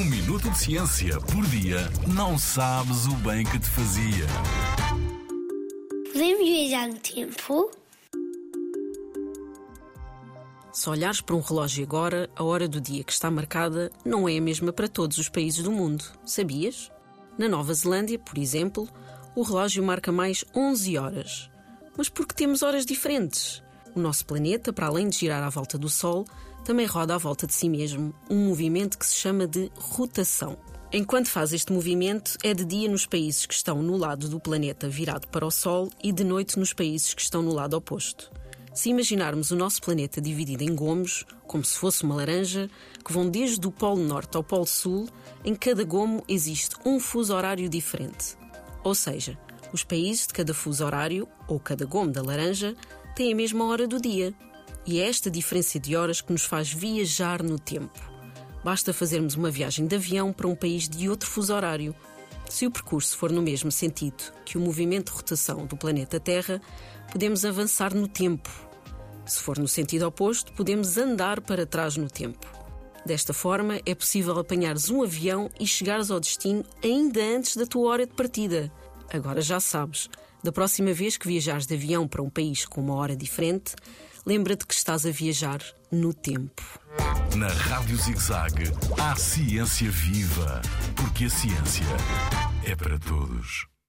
Um minuto de ciência por dia não sabes o bem que te fazia. Podemos viajar no tempo? Se olhares para um relógio agora, a hora do dia que está marcada não é a mesma para todos os países do mundo. Sabias? Na Nova Zelândia, por exemplo, o relógio marca mais 11 horas. Mas porque temos horas diferentes? O nosso planeta, para além de girar à volta do Sol, também roda à volta de si mesmo, um movimento que se chama de rotação. Enquanto faz este movimento, é de dia nos países que estão no lado do planeta virado para o Sol e de noite nos países que estão no lado oposto. Se imaginarmos o nosso planeta dividido em gomos, como se fosse uma laranja, que vão desde o Polo Norte ao Polo Sul, em cada gomo existe um fuso horário diferente. Ou seja, os países de cada fuso horário, ou cada gomo da laranja, têm a mesma hora do dia. E é esta diferença de horas que nos faz viajar no tempo. Basta fazermos uma viagem de avião para um país de outro fuso horário. Se o percurso for no mesmo sentido que o movimento de rotação do planeta Terra, podemos avançar no tempo. Se for no sentido oposto, podemos andar para trás no tempo. Desta forma, é possível apanhares um avião e chegares ao destino ainda antes da tua hora de partida. Agora já sabes, da próxima vez que viajares de avião para um país com uma hora diferente, lembra-te que estás a viajar no tempo. Na Rádio ZigZag, há ciência viva, porque a ciência é para todos.